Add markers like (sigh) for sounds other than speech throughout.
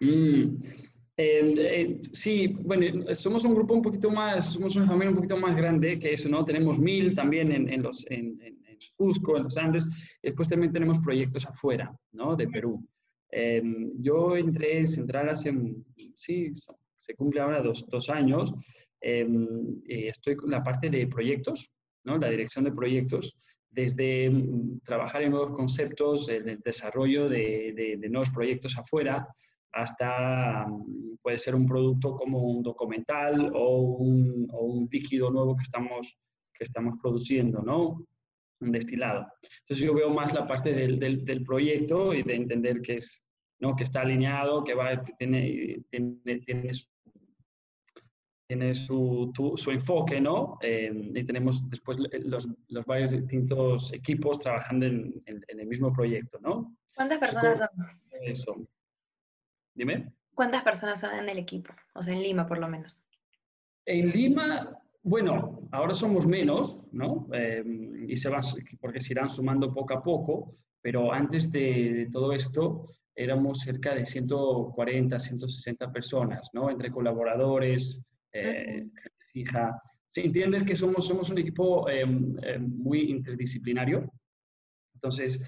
Mm, eh, eh, sí, bueno, somos un grupo un poquito más, somos una familia un poquito más grande que eso, ¿no? Tenemos mil también en, en los, en, en, Cusco, en los Andes, después también tenemos proyectos afuera, ¿no? De Perú. Eh, yo entré en Central hace, sí, se cumple ahora dos, dos años, estoy con la parte de proyectos, ¿no? La dirección de proyectos, desde mm, trabajar en nuevos conceptos, el desarrollo de, de, de nuevos proyectos afuera, hasta puede ser un producto como un documental o un, o un líquido nuevo que estamos, que estamos produciendo, ¿no? Un destilado. Entonces yo veo más la parte del, del, del proyecto y de entender que, es, ¿no? que está alineado, que va, tiene, tiene, tiene, tiene su, tu, su, enfoque, ¿no? Eh, y tenemos después los, los, varios distintos equipos trabajando en, en, en, el mismo proyecto, ¿no? ¿Cuántas personas son? Eso. Dime. ¿Cuántas personas son en el equipo? O sea, en Lima por lo menos. En Lima, bueno, ahora somos menos, ¿no? Eh, y se van, porque se irán sumando poco a poco, pero antes de, de todo esto éramos cerca de 140, 160 personas, ¿no? Entre colaboradores, eh, gente fija. Si entiendes que somos, somos un equipo eh, muy interdisciplinario, entonces,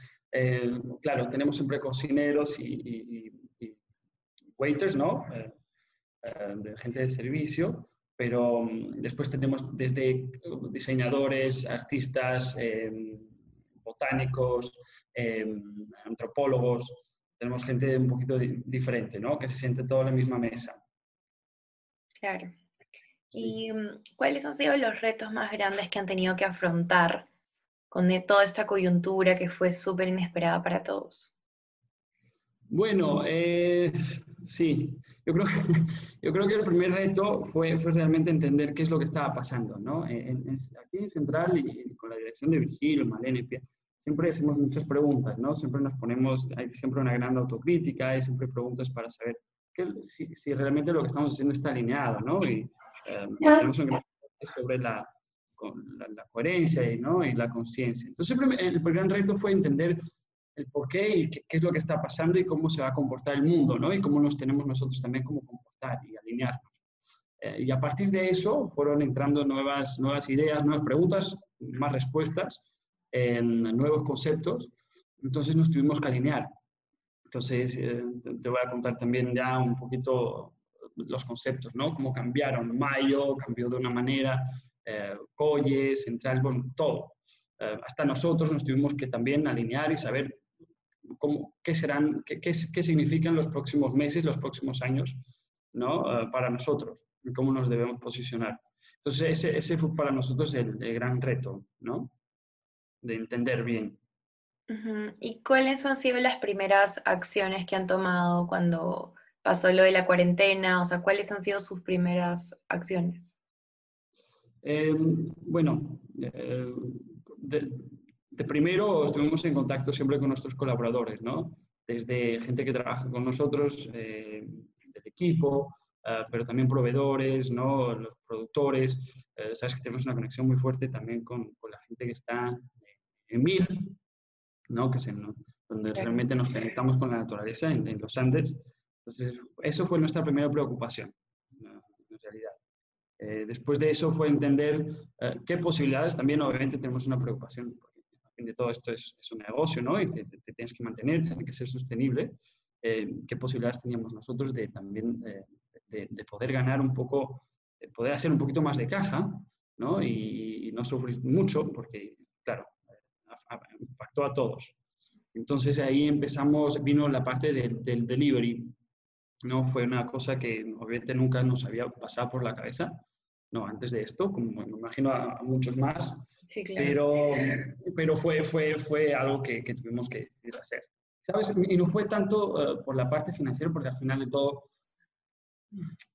claro, tenemos siempre cocineros y, y, waiters, ¿no? Eh, eh, de gente de servicio, pero um, después tenemos desde diseñadores, artistas, eh, botánicos, antropólogos, tenemos gente un poquito di diferente, ¿no? Que se siente todo en la misma mesa. Claro. ¿Y um, cuáles han sido los retos más grandes que han tenido que afrontar con toda esta coyuntura que fue súper inesperada para todos? Bueno, eh, sí, yo creo, (laughs) yo creo que el primer reto fue, fue realmente entender qué es lo que estaba pasando, ¿no? En, en, aquí en Central y con la dirección de Virgilio, Malene, siempre hacemos muchas preguntas, ¿no? Siempre nos ponemos, hay siempre una gran autocrítica, hay siempre preguntas para saber que, si, si, realmente lo que estamos haciendo está alineado, ¿no? Y eh, tenemos un gran sobre la, la, la, coherencia y, ¿no? y la conciencia. Entonces, el, el gran reto fue entender el por qué y qué, qué, es lo que está pasando y cómo se va a comportar el mundo, ¿no? Y cómo nos tenemos nosotros también como comportar y alinearnos. Eh, y a partir de eso fueron entrando nuevas, nuevas ideas, nuevas preguntas, más respuestas, eh, nuevos conceptos. Entonces nos tuvimos que alinear. Entonces eh, te voy a contar también ya un poquito los conceptos, ¿no? Cómo cambiaron. Mayo cambió de una manera, eh, Colle, Central, bueno, todo. Eh, hasta nosotros nos tuvimos que también alinear y saber cómo, qué, serán, qué, qué, qué, significan los próximos meses, los próximos años, ¿no? Uh, para nosotros y cómo nos debemos posicionar. Entonces, ese, ese fue para nosotros el, el, gran reto, ¿no? De entender bien. ¿Y cuáles han sido las primeras acciones que han tomado cuando pasó lo de la cuarentena? O sea, ¿cuáles han sido sus primeras acciones? Eh, bueno, eh, de, de primero estuvimos en contacto siempre con nuestros colaboradores, ¿no? Desde gente que trabaja con nosotros, eh, del equipo, uh, pero también proveedores, ¿no? Los productores. Uh, sabes que tenemos una conexión muy fuerte también con, con la gente que está en MIL, ¿no? Que es en, donde realmente nos conectamos con la naturaleza en, en, los Andes. Entonces, eso fue nuestra primera preocupación. Eh, después de eso fue entender eh, qué posibilidades, también obviamente tenemos una preocupación de todo esto es, es un negocio, ¿no? Y te, te, te, tienes que mantener, tiene que ser sostenible. Eh, ¿Qué posibilidades teníamos nosotros de también eh, de, de, poder ganar un poco, de poder hacer un poquito más de caja, ¿no? Y, y no sufrir mucho, porque, claro, impactó a todos. Entonces ahí empezamos, vino la parte del, del delivery, ¿no? Fue una cosa que obviamente nunca nos había pasado por la cabeza, ¿no? Antes de esto, como me imagino a, muchos más, Sí, claro. Pero, pero fue, fue, fue algo que, que, tuvimos que decidir hacer. ¿Sabes? Y no fue tanto uh, por la parte financiera, porque al final de todo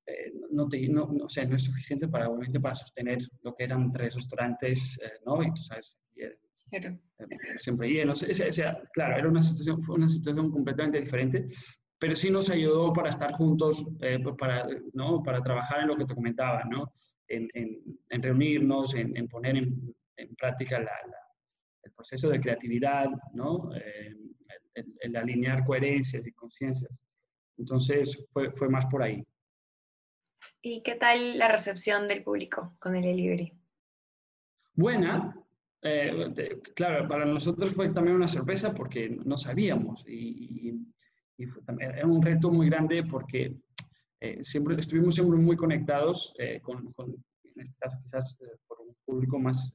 eh, no, te, no, no, o sea, no es suficiente para, obviamente, para sostener lo que eran tres restaurantes, eh, ¿no? Y tú sabes, claro. eh, siempre llenos. O sea, claro, era una situación, fue una situación completamente diferente, pero sí nos ayudó para estar juntos, eh, para, ¿no? para trabajar en lo que te comentaba, ¿no? En, en, en reunirnos, en, en poner en, práctica la, la, el proceso de creatividad, ¿no? Eh, el, el, alinear coherencias y conciencias. Entonces fue, fue más por ahí. ¿Y qué tal la recepción del público con el delivery? Buena. Eh, claro, para nosotros fue también una sorpresa porque no sabíamos y, y, fue, era un reto muy grande porque eh, siempre estuvimos siempre muy conectados eh, con, con, en este caso quizás por un público más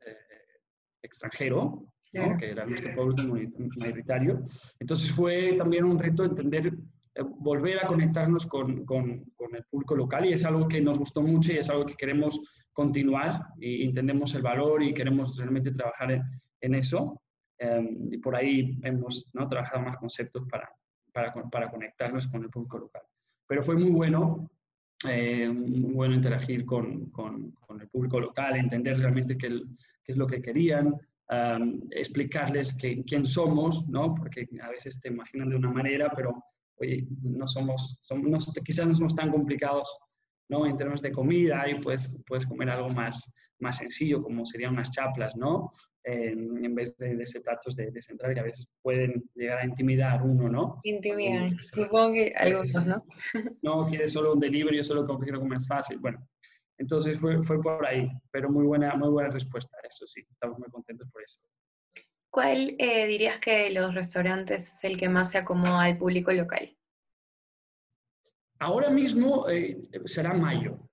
extranjero, que era nuestro público mayoritario. Entonces fue también un reto entender eh, volver a conectarnos con, con, con, el público local y es algo que nos gustó mucho y es algo que queremos continuar y entendemos el valor y queremos realmente trabajar en, en eso. Um, y por ahí hemos ¿no? trabajado más conceptos para, para, para, conectarnos con el público local. Pero fue muy bueno, eh, muy bueno interagir con, con, el público local, entender realmente qué, es lo que querían, explicarles que, quién somos, ¿no? porque a veces te imaginan de una manera, pero oye, no somos, somos quizás no somos tan complicados ¿no? en términos de comida y puedes, puedes comer algo más, más sencillo, como serían unas chaplas, ¿no? En vez de, de ese platos de, de, central que a veces pueden llegar a intimidar uno, ¿no? Intimidar, supongo que algunos, ¿no? (laughs) no, quieres solo un delivery, yo solo quiero comer fácil, bueno. Entonces fue, fue por ahí, pero muy buena, muy buena respuesta, eso sí, estamos muy contentos por eso. ¿Cuál eh, dirías que de los restaurantes es el que más se acomoda al público local? Ahora mismo eh, será Mayo.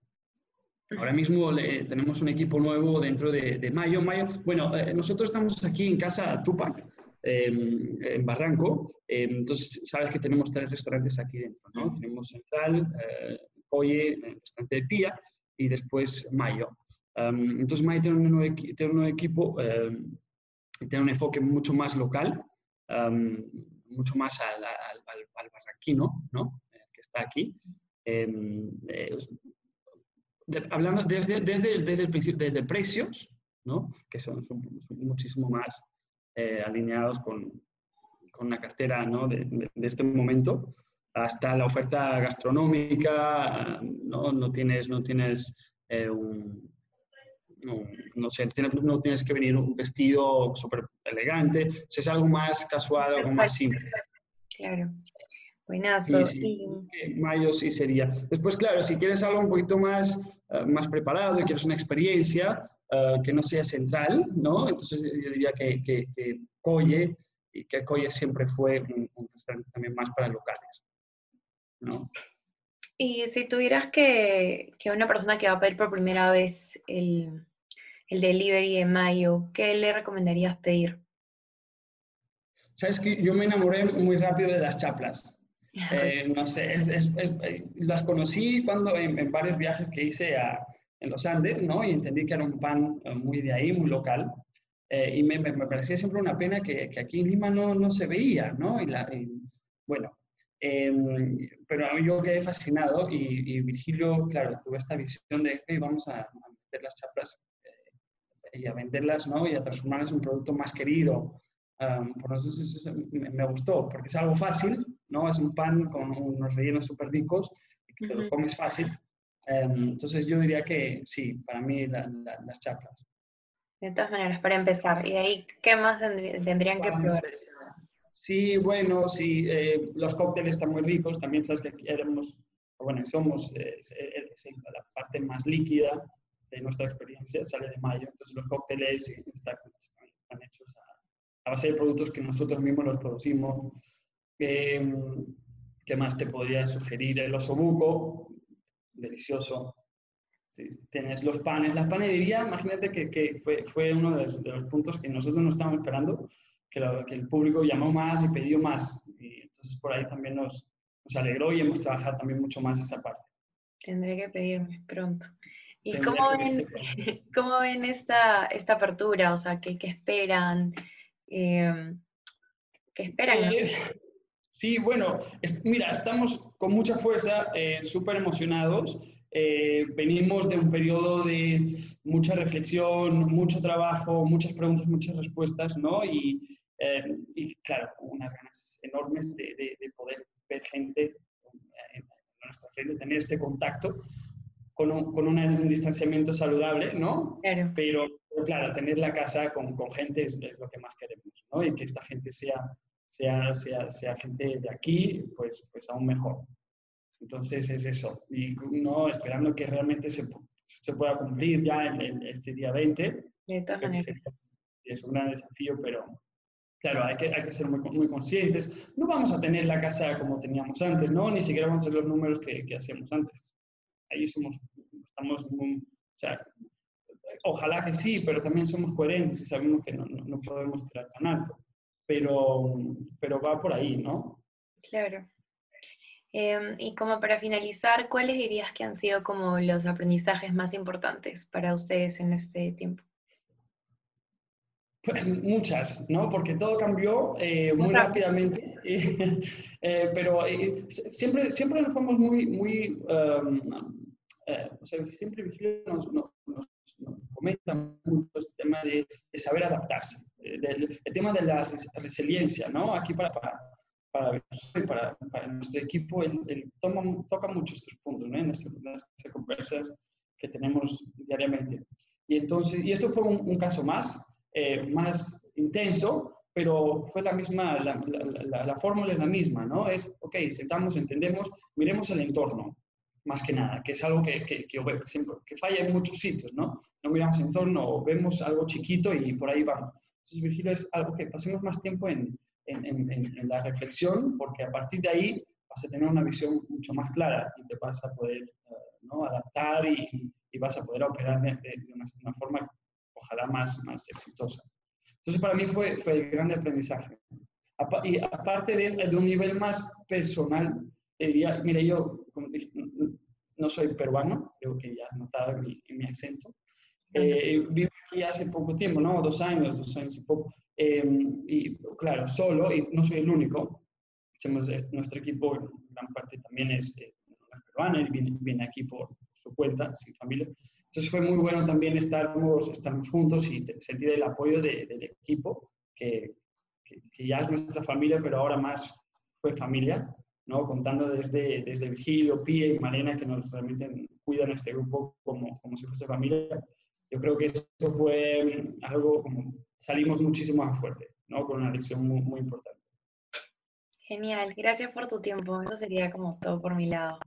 Ahora mismo eh, tenemos un equipo nuevo dentro de, de Mayo. Mayo. Bueno, eh, nosotros estamos aquí en casa Tupac, em, en Barranco. Em, entonces, sabes que tenemos tres restaurantes aquí dentro, ¿no? Tenemos Central, Coye, el restaurante de Pía y después Mayo. Um, entonces, Mayo tiene un nuevo, tiene un nuevo equipo tiene un enfoque mucho más local, um, mucho más al, al, al, barranquino, ¿no? que está aquí. Eh, eh, de, hablando desde, desde, desde, el principio, desde precios, ¿no? que son, son, son muchísimo más eh, alineados con, con la cartera ¿no? de, de, de, este momento, hasta la oferta gastronómica, no, no tienes, no tienes un, no, no, sé, no tienes que venir un vestido súper elegante, si es algo más casual, algo más simple. Claro, buenazo. Sí, sí. Mayo sí sería. Después, claro, si quieres algo un poquito más, uh, más preparado y quieres una experiencia uh, que no sea central, ¿no? Entonces yo diría que, que, que Coye, y que Coye siempre fue un, un restaurante también más para locales, ¿no? Y si tuvieras que, que, una persona que va a pedir por primera vez el, el delivery de mayo, ¿qué le recomendarías pedir? Sabes que yo me enamoré muy rápido de las chaplas. Eh, no sé, es, es, es, las conocí cuando en, en, varios viajes que hice a, en los Andes, ¿no? Y entendí que era un pan eh, muy de ahí, muy local. Eh, y me, me, me, parecía siempre una pena que, que, aquí en Lima no, no se veía, ¿no? Y, la, y bueno, eh, pero yo quedé fascinado y, y, Virgilio, claro, tuvo esta visión de hey, vamos a, a, meter las chaplas eh, y a venderlas, ¿no? Y a transformarlas en un producto más querido. Um, por eso, eso me, me, gustó, porque es algo fácil, ¿no? Es un pan con unos rellenos súper ricos y que te lo comes fácil. Um, entonces yo diría que sí, para mí la, la, las chaplas. De todas maneras, para empezar, ¿y ahí qué más tendrían que probar? Sí, bueno, sí, eh, los cócteles están muy ricos, también sabes que éramos, bueno, somos eh, la parte más líquida de nuestra experiencia, sale de mayo, entonces los cócteles están, están hechos a, a, base de productos que nosotros mismos los producimos. Eh, ¿Qué más te podría sugerir? El osobuco, delicioso. Sí, tienes los panes, la panadería, imagínate que, que fue, fue, uno de los, de los puntos que nosotros no estábamos esperando, que, lo, que, el público llamó más y pidió más. Y entonces por ahí también nos, nos, alegró y hemos trabajado también mucho más esa parte. Tendré que pedirme pronto. ¿Y cómo ven, (laughs) cómo ven esta, esta apertura? O sea, ¿qué, qué esperan? Eh, ¿Qué esperan? Eh, (laughs) sí, bueno, es, mira, estamos con mucha fuerza, eh, súper emocionados. Eh, venimos de un periodo de mucha reflexión, mucho trabajo, muchas preguntas, muchas respuestas, ¿no? Y, eh, y claro, unas ganas enormes de, de, de poder ver gente en nuestra frente, tener este contacto con un, con un distanciamiento saludable, ¿no? Claro. Pero, pero, claro, tener la casa con, con gente es, es, lo que más queremos, ¿no? Y que esta gente sea, sea, sea, sea gente de aquí, pues, pues aún mejor. Entonces es eso. Y no esperando que realmente se, se pueda cumplir ya en, este día 20. De todas maneras. Es un gran desafío, pero claro, hay que, hay que ser muy, muy, conscientes. No vamos a tener la casa como teníamos antes, ¿no? Ni siquiera vamos a hacer los números que, que hacíamos antes. Ahí somos, estamos muy, o sea, ojalá que sí, pero también somos coherentes y sabemos que no, no, podemos tirar tan alto. Pero, pero va por ahí, ¿no? Claro. Em, y como para finalizar, ¿cuáles dirías que han sido como los aprendizajes más importantes para ustedes en este tiempo? Pues muchas, ¿no? Porque todo cambió eh, muy rápidamente, (laughs) eh, pero eh, siempre, siempre nos fuimos muy, muy um, o sea, siempre nos, nos, comenta mucho el este tema de, saber adaptarse, el tema de la resiliencia, ¿no? Aquí para, para, para, para, nuestro equipo, él, toma, toca mucho estos puntos, ¿no? En estas, conversas que tenemos diariamente. Y entonces, y esto fue un, caso más, eh, más intenso, pero fue la misma, la, la, la, fórmula es la misma, ¿no? Es, ok, sentamos, entendemos, miremos el entorno, más que nada, que es algo que, que, que, que falla en muchos sitios, ¿no? No miramos en torno, vemos algo chiquito y por ahí vamos. Entonces, Virgilio, es algo que pasemos más tiempo en, en, en, la reflexión, porque a partir de ahí vas a tener una visión mucho más clara y te vas a poder eh, ¿no? adaptar y, y, vas a poder operar de, una, una, forma, ojalá, más, más exitosa. Entonces, para mí fue, fue el gran aprendizaje. Y aparte de, de un nivel más personal, diría, mire, yo no soy peruano, creo que ya has notado en mi, acento. Eh, vivo aquí hace poco tiempo, ¿no? Dos años, dos años y poco. Em, y claro, solo, y no soy el único. nuestro equipo, gran parte también es, peruana, y viene, aquí por su cuenta, sin familia. Entonces fue muy bueno también estar estamos juntos y sentir el apoyo del equipo, que, que, ya es nuestra familia, pero ahora más fue familia. ¿No? contando desde, desde Virgilio, Pía y Marina, que nos realmente cuidan este grupo como, como si fuese familia. Yo creo que eso fue algo como salimos muchísimo más fuerte, ¿no? con una lección muy, muy importante. Genial, gracias por tu tiempo. Eso sería como todo por mi lado.